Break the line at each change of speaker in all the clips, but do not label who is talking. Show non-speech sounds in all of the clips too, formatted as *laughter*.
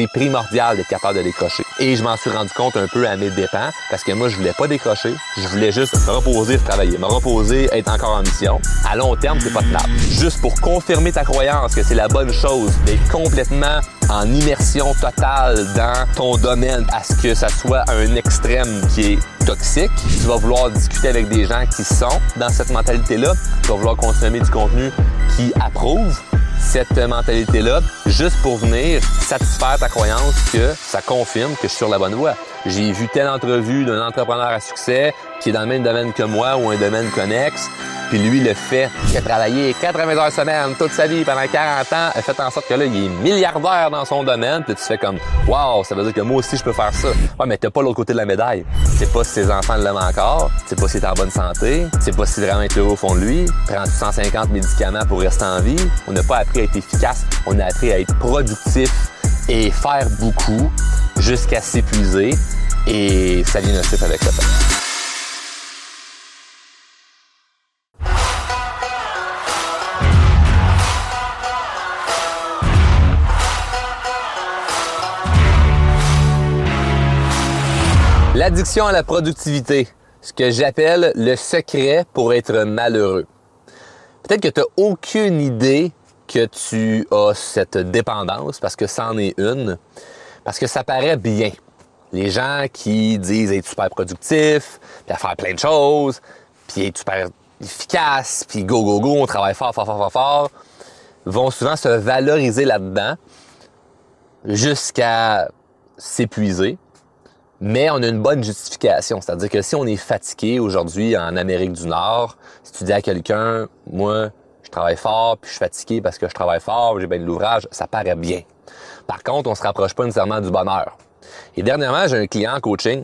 c'est primordial d'être capable de décrocher. Et je m'en suis rendu compte un peu à mes dépens parce que moi, je voulais pas décrocher. Je voulais juste me reposer, travailler, me reposer, être encore en mission. À long terme, c'est pas tenable. Juste pour confirmer ta croyance que c'est la bonne chose d'être complètement en immersion totale dans ton domaine à ce que ça soit un extrême qui est toxique. Tu vas vouloir discuter avec des gens qui sont dans cette mentalité-là. Tu vas vouloir consommer du contenu qui approuve cette mentalité-là juste pour venir satisfaire ta croyance que ça confirme que je suis sur la bonne voie. J'ai vu telle entrevue d'un entrepreneur à succès qui est dans le même domaine que moi ou un domaine connexe, puis lui le fait. Il a travaillé 80 heures semaine toute sa vie pendant 40 ans, a fait en sorte que là, il est milliardaire dans son domaine, puis tu fais comme Wow, ça veut dire que moi aussi je peux faire ça. Ouais, mais t'as pas l'autre côté de la médaille. C'est pas si ses enfants l'aiment encore, c'est pas si est en bonne santé, c'est pas si vraiment est au fond de lui, prend 150 médicaments pour rester en vie? On n'a pas appris à être efficace, on a appris à être productif et faire beaucoup jusqu'à s'épuiser et vient nocif avec le temps. L'addiction à la productivité, ce que j'appelle le secret pour être malheureux. Peut-être que tu n'as aucune idée que tu as cette dépendance, parce que c'en est une, parce que ça paraît bien. Les gens qui disent être super productif, puis à faire plein de choses, puis être super efficace, puis go, go, go, on travaille fort, fort, fort, fort, fort, vont souvent se valoriser là-dedans jusqu'à s'épuiser. Mais on a une bonne justification. C'est-à-dire que si on est fatigué aujourd'hui en Amérique du Nord, si tu dis à quelqu'un, moi, je travaille fort, puis je suis fatigué parce que je travaille fort, j'ai bien de l'ouvrage, ça paraît bien. Par contre, on se rapproche pas nécessairement du bonheur. Et dernièrement, j'ai un client en coaching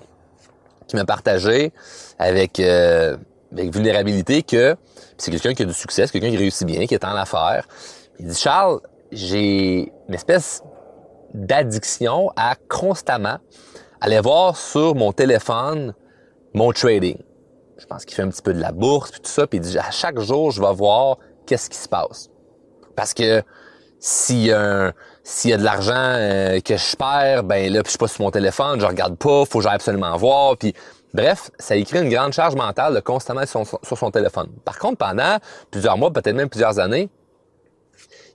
qui m'a partagé avec, euh, avec vulnérabilité que c'est quelqu'un qui a du succès, c'est quelqu'un qui réussit bien, qui est en affaires. Il dit, Charles, j'ai une espèce d'addiction à constamment aller voir sur mon téléphone mon trading. Je pense qu'il fait un petit peu de la bourse puis tout ça, puis il dit à chaque jour je vais voir qu'est-ce qui se passe. Parce que s'il y y a de l'argent euh, que je perds, ben là, puis je suis pas sur mon téléphone, je regarde pas, faut que j'aille absolument voir, puis bref, ça écrit une grande charge mentale de constamment sur sur son téléphone. Par contre, pendant plusieurs mois, peut-être même plusieurs années,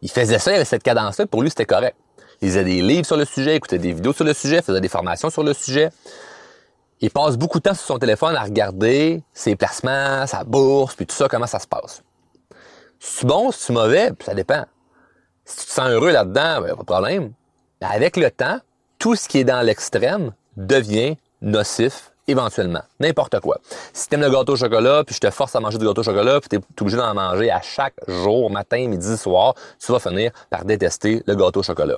il faisait ça, il avait cette cadence-là, pour lui, c'était correct. Il lisait des livres sur le sujet, écoutait des vidéos sur le sujet, faisait des formations sur le sujet. Il passe beaucoup de temps sur son téléphone à regarder ses placements, sa bourse, puis tout ça, comment ça se passe. Tu bon, tu mauvais, ça dépend. Si tu te sens heureux là-dedans, ben, pas de problème. Avec le temps, tout ce qui est dans l'extrême devient nocif éventuellement. N'importe quoi. Si tu aimes le gâteau au chocolat, puis je te force à manger du gâteau au chocolat, puis tu es obligé d'en manger à chaque jour, matin, midi, soir, tu vas finir par détester le gâteau au chocolat.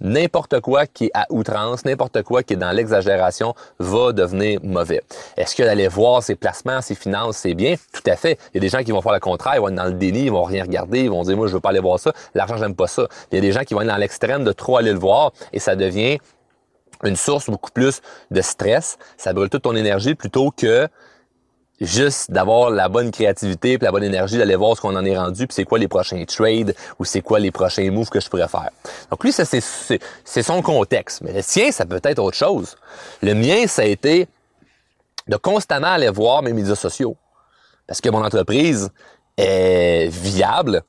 N'importe quoi qui est à outrance, n'importe quoi qui est dans l'exagération va devenir mauvais. Est-ce que d'aller voir ses placements, ses finances, c'est bien? Tout à fait. Il y a des gens qui vont faire le contraire, ils vont être dans le déni, ils vont rien regarder, ils vont dire, moi, je veux pas aller voir ça. L'argent, j'aime pas ça. Il y a des gens qui vont être dans l'extrême de trop aller le voir et ça devient une source beaucoup plus de stress. Ça brûle toute ton énergie plutôt que juste d'avoir la bonne créativité et la bonne énergie d'aller voir ce qu'on en est rendu puis c'est quoi les prochains trades ou c'est quoi les prochains moves que je pourrais faire. Donc lui, ça c'est son contexte. Mais le sien, ça peut être autre chose. Le mien, ça a été de constamment aller voir mes médias sociaux. Parce que mon entreprise est viable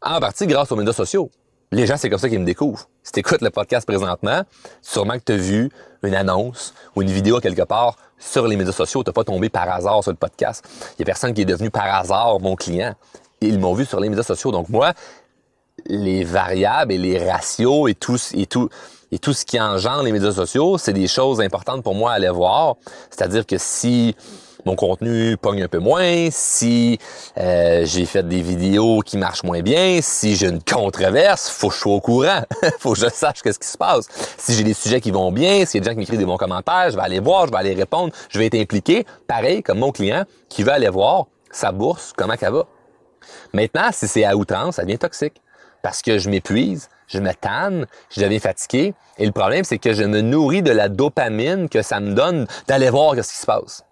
en partie grâce aux médias sociaux. Les gens, c'est comme ça qu'ils me découvrent. Si tu écoutes le podcast présentement, sûrement que tu as vu une annonce ou une vidéo quelque part sur les médias sociaux. Tu pas tombé par hasard sur le podcast. Il y a personne qui est devenu par hasard mon client. Ils m'ont vu sur les médias sociaux. Donc moi, les variables et les ratios et tout, et tout, et tout ce qui engendre les médias sociaux, c'est des choses importantes pour moi à aller voir. C'est-à-dire que si mon contenu pogne un peu moins, si euh, j'ai fait des vidéos qui marchent moins bien, si j'ai une controverse, faut que je sois au courant, *laughs* faut que je sache qu'est-ce qui se passe. Si j'ai des sujets qui vont bien, s'il y a des gens qui m'écrivent des bons commentaires, je vais aller voir, je vais aller répondre, je vais être impliqué, pareil comme mon client qui veut aller voir sa bourse, comment qu'elle va. Maintenant, si c'est à outrance, ça devient toxique parce que je m'épuise, je me tanne, je deviens fatigué. Et le problème, c'est que je me nourris de la dopamine que ça me donne d'aller voir ce qui se passe.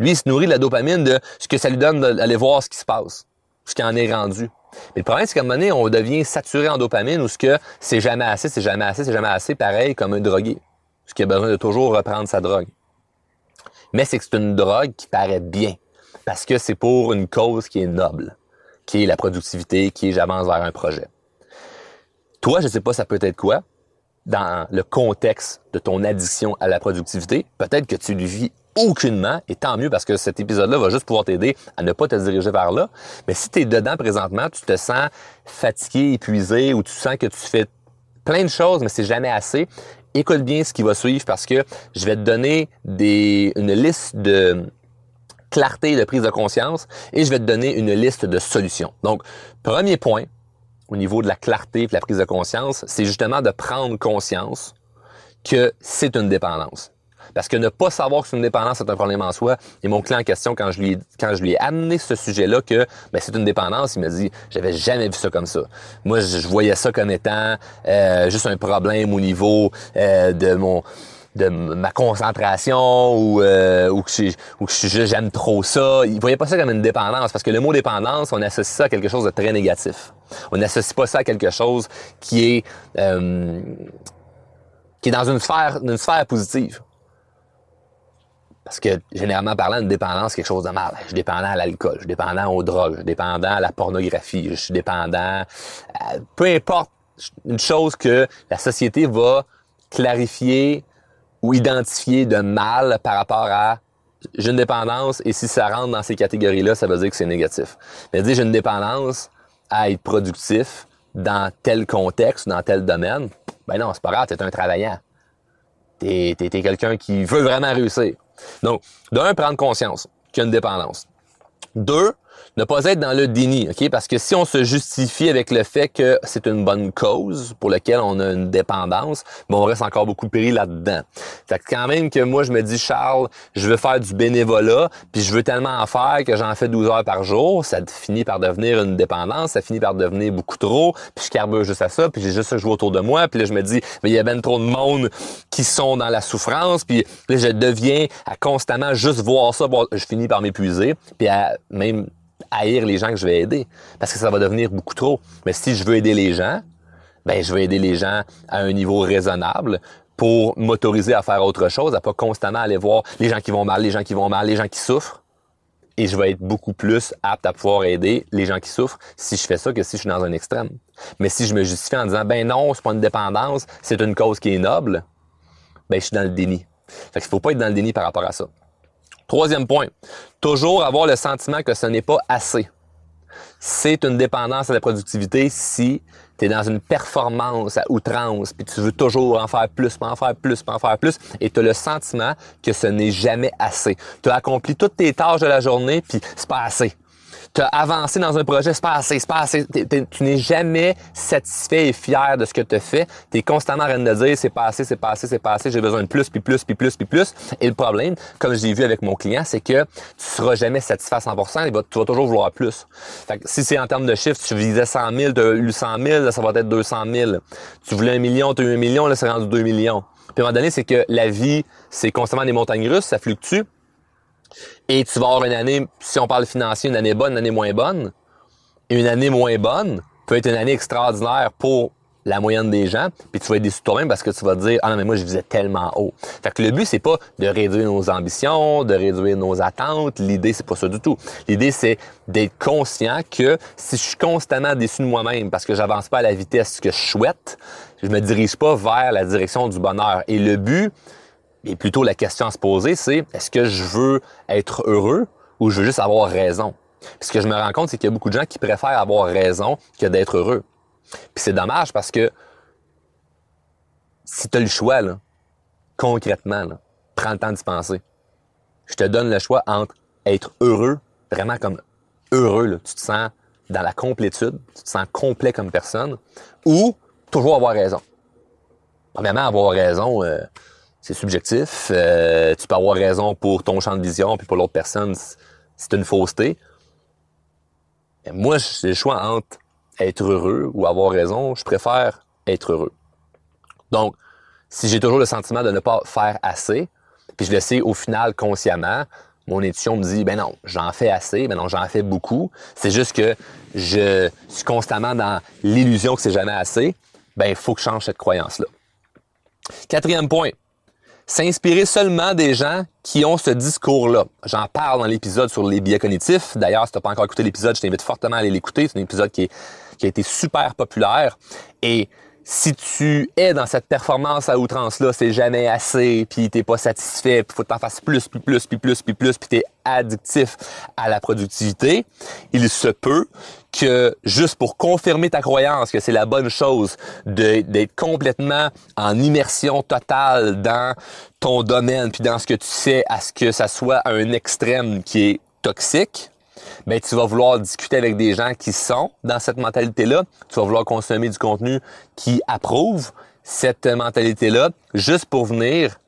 Lui, il se nourrit de la dopamine de ce que ça lui donne d'aller voir ce qui se passe. ce qui en est rendu. Mais le problème, c'est qu'à un moment donné, on devient saturé en dopamine ou ce que c'est jamais assez, c'est jamais assez, c'est jamais assez, pareil comme un drogué. Ce qui a besoin de toujours reprendre sa drogue. Mais c'est que c'est une drogue qui paraît bien. Parce que c'est pour une cause qui est noble, qui est la productivité, qui est j'avance vers un projet. Toi, je sais pas ça peut être quoi, dans le contexte de ton addiction à la productivité, peut-être que tu le vis aucunement, et tant mieux parce que cet épisode-là va juste pouvoir t'aider à ne pas te diriger vers là. Mais si tu es dedans présentement, tu te sens fatigué, épuisé, ou tu sens que tu fais plein de choses, mais c'est jamais assez, écoute bien ce qui va suivre parce que je vais te donner une liste de clarté de prise de conscience et je vais te donner une liste de solutions. Donc, premier point au niveau de la clarté et de la prise de conscience, c'est justement de prendre conscience que c'est une dépendance. Parce que ne pas savoir que c'est une dépendance, c'est un problème en soi. Et mon client en question, quand je lui, quand je lui ai amené ce sujet-là, que ben, c'est une dépendance, il m'a dit, j'avais jamais vu ça comme ça. Moi, je, voyais ça comme étant euh, juste un problème au niveau euh, de mon de ma concentration ou euh, ou que j'aime trop ça. Il voyait pas ça comme une dépendance parce que le mot dépendance, on associe ça à quelque chose de très négatif. On n'associe pas ça à quelque chose qui est euh, qui est dans une sphère une sphère positive. Parce que, généralement parlant, une dépendance, c'est quelque chose de mal. Je suis dépendant à l'alcool, je suis dépendant aux drogues, je suis dépendant à la pornographie, je suis dépendant. Peu importe une chose que la société va clarifier ou identifier de mal par rapport à j'ai une dépendance et si ça rentre dans ces catégories-là, ça veut dire que c'est négatif. Mais dire j'ai une dépendance à être productif dans tel contexte, dans tel domaine, ben non, c'est pas grave, t'es un travaillant. T'es es, quelqu'un qui veut vraiment réussir. Donc, d'un, prendre conscience qu'il y a une dépendance. Deux, ne pas être dans le déni, OK? Parce que si on se justifie avec le fait que c'est une bonne cause pour laquelle on a une dépendance, ben on reste encore beaucoup pris là-dedans. Fait que quand même que moi, je me dis, Charles, je veux faire du bénévolat, puis je veux tellement en faire que j'en fais 12 heures par jour, ça finit par devenir une dépendance, ça finit par devenir beaucoup trop, puis je carbure juste à ça, puis j'ai juste ça que je vois autour de moi, puis là, je me dis, mais il y a bien trop de monde qui sont dans la souffrance, puis là, je deviens à constamment juste voir ça, je finis par m'épuiser, puis à même haïr les gens que je vais aider parce que ça va devenir beaucoup trop. Mais si je veux aider les gens, ben je veux aider les gens à un niveau raisonnable pour m'autoriser à faire autre chose, à pas constamment aller voir les gens qui vont mal, les gens qui vont mal, les gens qui souffrent. Et je vais être beaucoup plus apte à pouvoir aider les gens qui souffrent si je fais ça que si je suis dans un extrême. Mais si je me justifie en disant ben non, c'est pas une dépendance, c'est une cause qui est noble, ben je suis dans le déni. Fait qu'il faut pas être dans le déni par rapport à ça. Troisième point, toujours avoir le sentiment que ce n'est pas assez. C'est une dépendance à la productivité si tu es dans une performance à outrance, puis tu veux toujours en faire plus, en faire plus, en faire plus, et tu as le sentiment que ce n'est jamais assez. Tu as accompli toutes tes tâches de la journée, puis c'est pas assez tu as avancé dans un projet, c'est pas assez, c'est pas assez. tu n'es jamais satisfait et fier de ce que tu fais. Tu es constamment en train de dire c'est pas assez, c'est pas assez, c'est pas assez, j'ai besoin de plus, puis plus, puis plus, puis plus. Et le problème, comme j'ai vu avec mon client, c'est que tu seras jamais satisfait à 100%, et tu vas toujours vouloir plus. Fait que si c'est en termes de chiffres, tu visais 100 000, tu as eu 100 000, là, ça va être 200 000. Tu voulais un million, tu as eu un million, là, c'est rendu 2 millions. Puis à un moment donné, c'est que la vie, c'est constamment des montagnes russes, ça fluctue. Et tu vas avoir une année, si on parle financier, une année bonne, une année moins bonne. Et une année moins bonne peut être une année extraordinaire pour la moyenne des gens, puis tu vas être déçu toi-même parce que tu vas te dire ah non mais moi je visais tellement haut. Fait que le but c'est pas de réduire nos ambitions, de réduire nos attentes, l'idée c'est pas ça du tout. L'idée c'est d'être conscient que si je suis constamment déçu de moi-même parce que j'avance pas à la vitesse que je souhaite, je me dirige pas vers la direction du bonheur et le but et plutôt la question à se poser, c'est est-ce que je veux être heureux ou je veux juste avoir raison? Puis ce que je me rends compte, c'est qu'il y a beaucoup de gens qui préfèrent avoir raison que d'être heureux. Puis c'est dommage parce que si tu as le choix, là, concrètement, là, prends le temps d'y penser. Je te donne le choix entre être heureux, vraiment comme heureux, là, tu te sens dans la complétude, tu te sens complet comme personne, ou toujours avoir raison. Premièrement, avoir raison, euh, c'est subjectif. Euh, tu peux avoir raison pour ton champ de vision, puis pour l'autre personne, c'est une fausseté. moi, j'ai le choix entre être heureux ou avoir raison. Je préfère être heureux. Donc, si j'ai toujours le sentiment de ne pas faire assez, puis je le sais au final consciemment, mon intuition me dit, ben non, j'en fais assez, ben non, j'en fais beaucoup. C'est juste que je suis constamment dans l'illusion que c'est jamais assez. Ben, il faut que je change cette croyance-là. Quatrième point, s'inspirer seulement des gens qui ont ce discours-là. J'en parle dans l'épisode sur les biais cognitifs. D'ailleurs, si tu n'as pas encore écouté l'épisode, je t'invite fortement à aller l'écouter. C'est un épisode qui, qui a été super populaire. Et si tu es dans cette performance à outrance-là, c'est jamais assez, puis t'es pas satisfait, puis faut que t'en fasses plus, puis plus, puis plus, puis plus, puis t'es addictif à la productivité, il se peut que juste pour confirmer ta croyance que c'est la bonne chose d'être complètement en immersion totale dans ton domaine, puis dans ce que tu sais, à ce que ça soit un extrême qui est toxique, ben tu vas vouloir discuter avec des gens qui sont dans cette mentalité-là. Tu vas vouloir consommer du contenu qui approuve cette mentalité-là, juste pour venir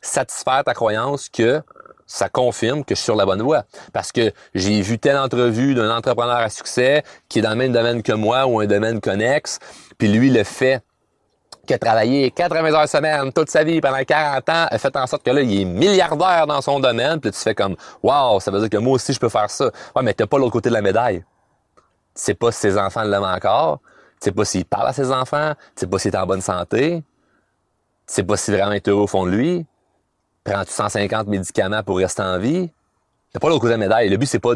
satisfaire ta croyance que ça confirme que je suis sur la bonne voie. Parce que j'ai vu telle entrevue d'un entrepreneur à succès qui est dans le même domaine que moi ou un domaine connexe, puis lui le fait qui a travaillé 80 heures semaine toute sa vie pendant 40 ans, a fait en sorte que là, il est milliardaire dans son domaine, puis tu fais comme Wow, ça veut dire que moi aussi je peux faire ça. Ouais, mais t'as pas l'autre côté de la médaille. Tu sais pas si ses enfants l'aiment encore, tu sais pas s'il parle à ses enfants, tu sais pas s'il est en bonne santé, tu sais pas si vraiment est heureux au fond de lui. Prends-tu 150 médicaments pour rester en vie? T'as pas l'autre côté de la médaille. Le but, c'est pas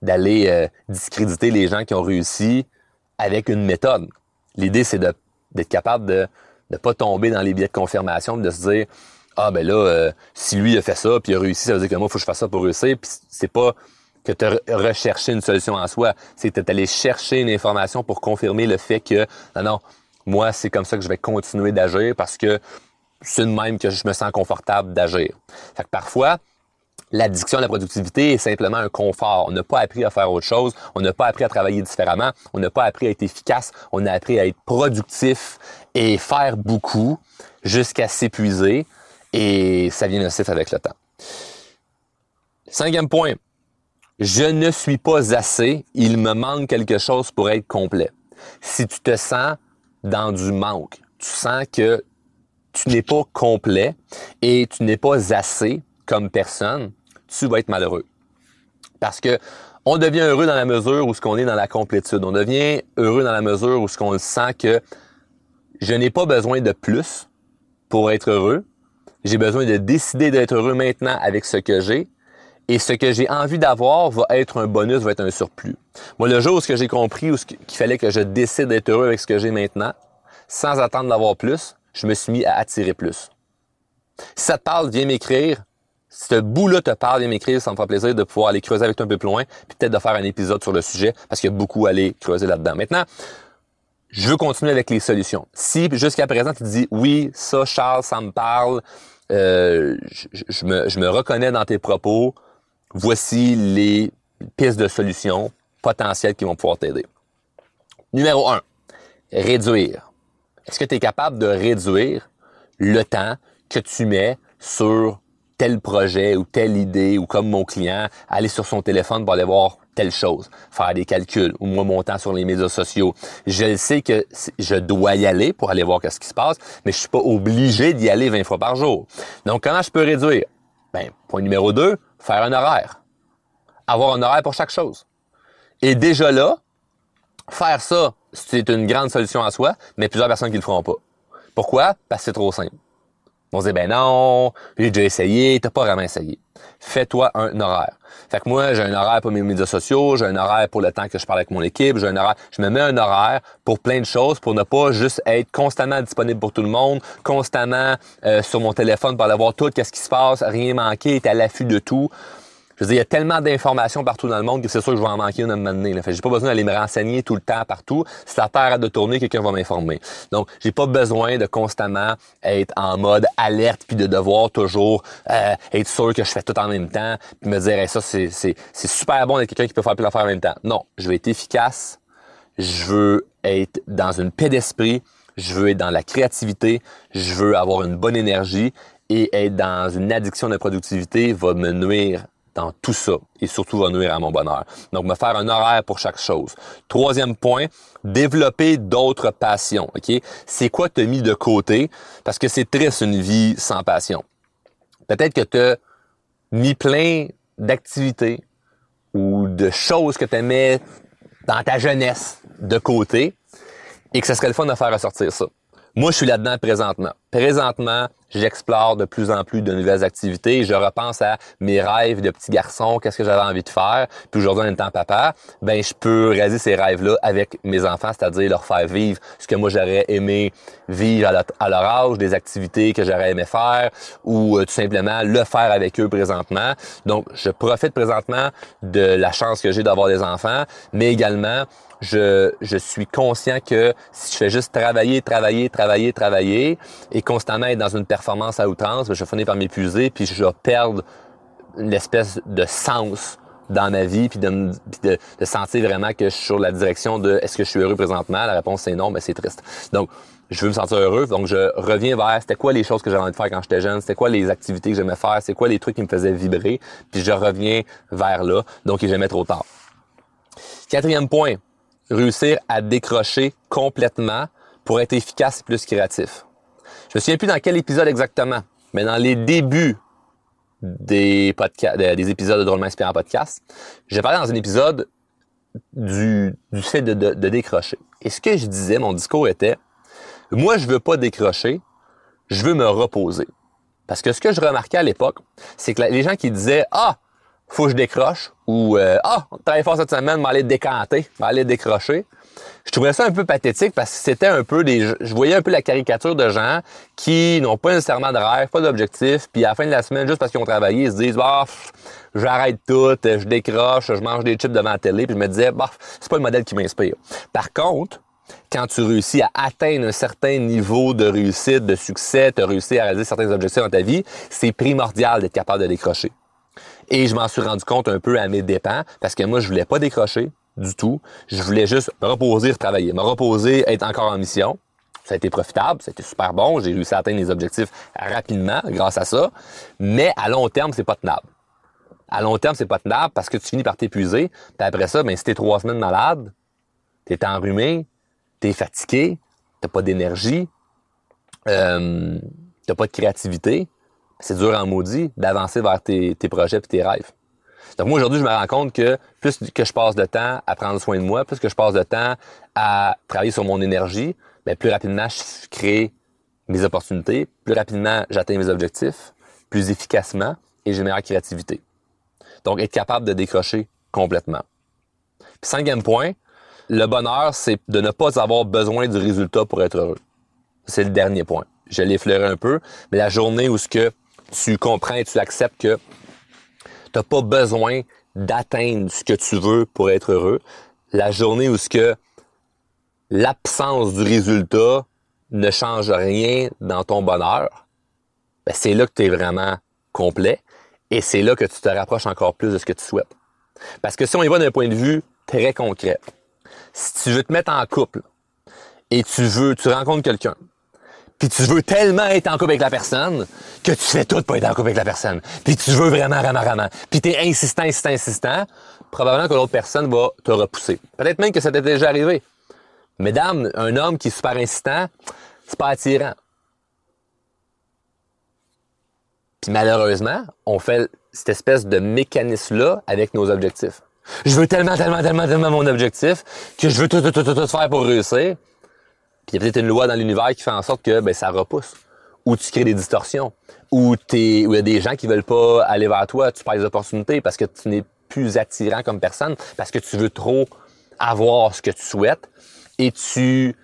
d'aller euh, discréditer les gens qui ont réussi avec une méthode. L'idée, c'est de d'être capable de ne pas tomber dans les biais de confirmation, de se dire ah ben là euh, si lui a fait ça puis il a réussi, ça veut dire que moi faut que je fasse ça pour réussir. Puis c'est pas que tu as recherché une solution en soi, c'est que tu allé chercher une information pour confirmer le fait que non non, moi c'est comme ça que je vais continuer d'agir parce que c'est de même que je me sens confortable d'agir. Fait que parfois L'addiction à la productivité est simplement un confort. On n'a pas appris à faire autre chose. On n'a pas appris à travailler différemment. On n'a pas appris à être efficace. On a appris à être productif et faire beaucoup jusqu'à s'épuiser. Et ça vient aussi avec le temps. Cinquième point. Je ne suis pas assez. Il me manque quelque chose pour être complet. Si tu te sens dans du manque, tu sens que tu n'es pas complet et tu n'es pas assez comme personne, tu vas être malheureux. Parce que on devient heureux dans la mesure où ce qu'on est dans la complétude. On devient heureux dans la mesure où ce qu'on sent que je n'ai pas besoin de plus pour être heureux. J'ai besoin de décider d'être heureux maintenant avec ce que j'ai. Et ce que j'ai envie d'avoir va être un bonus, va être un surplus. Moi, le jour où j'ai compris qu'il fallait que je décide d'être heureux avec ce que j'ai maintenant, sans attendre d'avoir plus, je me suis mis à attirer plus. Si ça te parle, viens m'écrire ce bout-là te parle, viens m'écrire, ça me fera plaisir de pouvoir aller creuser avec toi un peu plus loin, puis peut-être de faire un épisode sur le sujet, parce qu'il y a beaucoup à aller creuser là-dedans. Maintenant, je veux continuer avec les solutions. Si jusqu'à présent tu te dis oui, ça, Charles, ça me parle, euh, je, me, je me reconnais dans tes propos, voici les pistes de solutions potentielles qui vont pouvoir t'aider. Numéro un, réduire. Est-ce que tu es capable de réduire le temps que tu mets sur tel projet ou telle idée ou comme mon client, aller sur son téléphone pour aller voir telle chose, faire des calculs ou moi mon temps sur les médias sociaux. Je sais que je dois y aller pour aller voir ce qui se passe, mais je suis pas obligé d'y aller 20 fois par jour. Donc comment je peux réduire? Ben point numéro 2, faire un horaire. Avoir un horaire pour chaque chose. Et déjà là, faire ça, c'est une grande solution en soi, mais plusieurs personnes qui le feront pas. Pourquoi? Parce que c'est trop simple. On se ben non, j'ai déjà essayé, t'as pas vraiment essayé. Fais-toi un horaire. Fait que moi, j'ai un horaire pour mes médias sociaux, j'ai un horaire pour le temps que je parle avec mon équipe, j'ai un horaire, je me mets un horaire pour plein de choses pour ne pas juste être constamment disponible pour tout le monde, constamment euh, sur mon téléphone pour aller voir tout, qu'est-ce qui se passe, rien manquer, être à l'affût de tout. Je veux dire, il y a tellement d'informations partout dans le monde que c'est sûr que je vais en manquer une à un moment donné. Fait j'ai pas besoin d'aller me renseigner tout le temps partout. Si la Terre arrête de tourner, quelqu'un va m'informer. Donc, j'ai pas besoin de constamment être en mode alerte puis de devoir toujours euh, être sûr que je fais tout en même temps puis me dire ça c'est, c'est, c'est super bon d'être quelqu'un qui peut faire plus d'affaires en même temps. Non, je veux être efficace. Je veux être dans une paix d'esprit. Je veux être dans la créativité. Je veux avoir une bonne énergie et être dans une addiction de productivité va me nuire dans tout ça et surtout va nuire à mon bonheur. Donc, me faire un horaire pour chaque chose. Troisième point, développer d'autres passions. Ok, c'est quoi te mis de côté? Parce que c'est triste une vie sans passion. Peut-être que tu mis plein d'activités ou de choses que tu aimais dans ta jeunesse de côté et que ce serait le fun de faire ressortir ça. Moi, je suis là-dedans présentement. Présentement, j'explore de plus en plus de nouvelles activités. Je repense à mes rêves de petit garçon, qu'est-ce que j'avais envie de faire? Puis aujourd'hui, en étant papa, ben je peux réaliser ces rêves-là avec mes enfants, c'est-à-dire leur faire vivre ce que moi j'aurais aimé vivre à, leur âge, des activités que j'aurais aimé faire, ou euh, tout simplement le faire avec eux présentement. Donc, je profite présentement de la chance que j'ai d'avoir des enfants, mais également je, je suis conscient que si je fais juste travailler, travailler, travailler, travailler constamment être dans une performance à outrance, ben, je finir par m'épuiser puis je vais perdre une espèce de sens dans ma vie puis de, de, de, sentir vraiment que je suis sur la direction de est-ce que je suis heureux présentement? La réponse c'est non, mais c'est triste. Donc, je veux me sentir heureux, donc je reviens vers c'était quoi les choses que j'avais envie de faire quand j'étais jeune, c'était quoi les activités que j'aimais faire, c'est quoi les trucs qui me faisaient vibrer, puis je reviens vers là, donc il est jamais trop tard. Quatrième point, réussir à décrocher complètement pour être efficace et plus créatif. Je me souviens plus dans quel épisode exactement, mais dans les débuts des podcasts, des épisodes de Drôlement Inspirant Podcast, j'ai parlé dans un épisode du, du fait de, de, décrocher. Et ce que je disais, mon discours était, moi, je veux pas décrocher, je veux me reposer. Parce que ce que je remarquais à l'époque, c'est que les gens qui disaient, ah, faut que je décroche ou euh, ah, on travaille fort cette semaine, m'aller décanter, m'aller décrocher. Je trouvais ça un peu pathétique parce que c'était un peu des je voyais un peu la caricature de gens qui n'ont pas nécessairement de rêve, pas d'objectif, puis à la fin de la semaine juste parce qu'ils ont travaillé, ils se disent bah j'arrête tout, je décroche, je mange des chips devant la télé, puis je me disais bah c'est pas le modèle qui m'inspire. Par contre, quand tu réussis à atteindre un certain niveau de réussite, de succès, tu as réussi à réaliser certains objectifs dans ta vie, c'est primordial d'être capable de décrocher. Et je m'en suis rendu compte un peu à mes dépens parce que moi, je voulais pas décrocher du tout. Je voulais juste reposer, travailler, me reposer, être encore en mission. Ça a été profitable, ça a été super bon. J'ai réussi à atteindre les objectifs rapidement grâce à ça. Mais à long terme, c'est pas tenable. À long terme, c'est pas tenable parce que tu finis par t'épuiser. Puis après ça, ben, si t'es trois semaines malade, t'es enrhumé, t'es fatigué, t'as pas d'énergie, euh, t'as pas de créativité, c'est dur en maudit d'avancer vers tes, projets et tes rêves. Donc moi aujourd'hui, je me rends compte que plus que je passe de temps à prendre soin de moi, plus que je passe de temps à travailler sur mon énergie, bien, plus rapidement je crée mes opportunités, plus rapidement j'atteins mes objectifs, plus efficacement et j'ai meilleure créativité. Donc être capable de décrocher complètement. Puis cinquième point, le bonheur, c'est de ne pas avoir besoin du résultat pour être heureux. C'est le dernier point. Je l'ai effleuré un peu, mais la journée où ce que tu comprends et tu acceptes que tu n'as pas besoin d'atteindre ce que tu veux pour être heureux. La journée où ce que l'absence du résultat ne change rien dans ton bonheur, ben c'est là que tu es vraiment complet et c'est là que tu te rapproches encore plus de ce que tu souhaites. Parce que si on y va d'un point de vue très concret, si tu veux te mettre en couple et tu veux, tu rencontres quelqu'un, puis tu veux tellement être en couple avec la personne que tu fais tout pour être en couple avec la personne. Puis tu veux vraiment, vraiment, vraiment. Puis t'es insistant, insistant, insistant, probablement que l'autre personne va te repousser. Peut-être même que ça t'est déjà arrivé. Mesdames, un homme qui est super insistant, c'est pas attirant. Puis malheureusement, on fait cette espèce de mécanisme-là avec nos objectifs. Je veux tellement, tellement, tellement, tellement mon objectif que je veux tout, tout, tout, tout, tout faire pour réussir il y a peut-être une loi dans l'univers qui fait en sorte que ben, ça repousse. Ou tu crées des distorsions. Ou il y a des gens qui veulent pas aller vers toi, tu perds des opportunités parce que tu n'es plus attirant comme personne, parce que tu veux trop avoir ce que tu souhaites et tu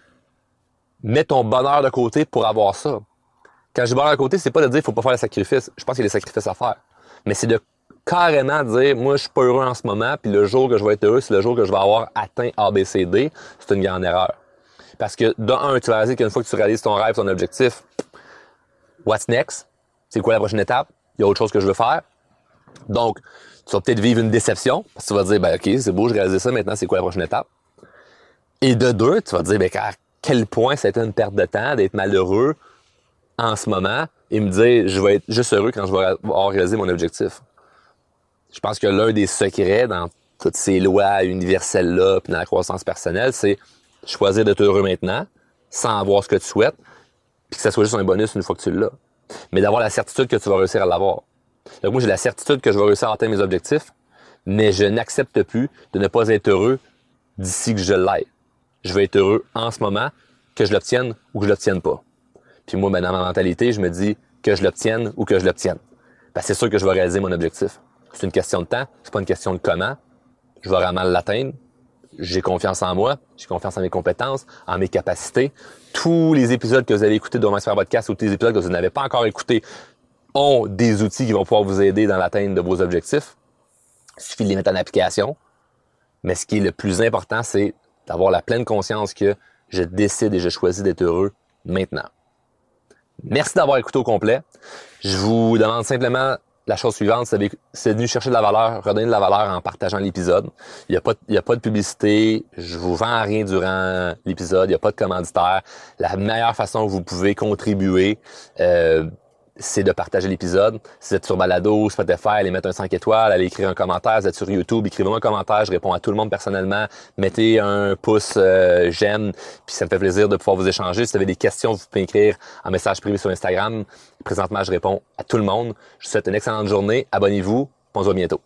mets ton bonheur de côté pour avoir ça. Quand je dis bonheur de côté, c'est pas de dire faut pas faire le sacrifice. Je pense qu'il y a des sacrifices à faire. Mais c'est de carrément dire, moi, je suis pas heureux en ce moment, puis le jour que je vais être heureux, c'est le jour que je vais avoir atteint ABCD. C'est une grande erreur. Parce que, d'un, un, tu vas réaliser qu'une fois que tu réalises ton rêve, ton objectif, what's next? C'est quoi la prochaine étape? Il y a autre chose que je veux faire. Donc, tu vas peut-être vivre une déception, parce que tu vas te dire, ben, OK, c'est beau, je réalisé ça, maintenant, c'est quoi la prochaine étape? Et de deux, tu vas te dire, ben, à quel point été une perte de temps d'être malheureux en ce moment et me dire, je vais être juste heureux quand je vais avoir réalisé mon objectif. Je pense que l'un des secrets dans toutes ces lois universelles-là, puis dans la croissance personnelle, c'est choisir d'être heureux maintenant, sans avoir ce que tu souhaites, puis que ça soit juste un bonus une fois que tu l'as. Mais d'avoir la certitude que tu vas réussir à l'avoir. Donc moi, j'ai la certitude que je vais réussir à atteindre mes objectifs, mais je n'accepte plus de ne pas être heureux d'ici que je l'aille. Je vais être heureux en ce moment, que je l'obtienne ou que je l'obtienne pas. Puis moi, ben, dans ma mentalité, je me dis que je l'obtienne ou que je l'obtienne. Ben, c'est sûr que je vais réaliser mon objectif. C'est une question de temps, c'est pas une question de comment. Je vais vraiment l'atteindre. J'ai confiance en moi, j'ai confiance en mes compétences, en mes capacités. Tous les épisodes que vous avez écoutés de Faire Podcast ou tous les épisodes que vous n'avez pas encore écoutés ont des outils qui vont pouvoir vous aider dans l'atteinte de vos objectifs. Il suffit de les mettre en application. Mais ce qui est le plus important, c'est d'avoir la pleine conscience que je décide et je choisis d'être heureux maintenant. Merci d'avoir écouté au complet. Je vous demande simplement la chose suivante, c'est de venir chercher de la valeur, redonner de la valeur en partageant l'épisode. Il n'y a, pas, a pas de publicité, je vous vends rien durant l'épisode, il n'y a pas de commanditaire. La meilleure façon que vous pouvez contribuer, euh, c'est de partager l'épisode. Si vous êtes sur Balado, Spotify, allez mettre un 5 étoiles, allez écrire un commentaire. Si vous êtes sur YouTube, écrivez-moi un commentaire. Je réponds à tout le monde personnellement. Mettez un pouce euh, j'aime, puis ça me fait plaisir de pouvoir vous échanger. Si vous avez des questions, vous pouvez écrire un message privé sur Instagram. Présentement, je réponds à tout le monde. Je vous souhaite une excellente journée. Abonnez-vous. On se voit bientôt.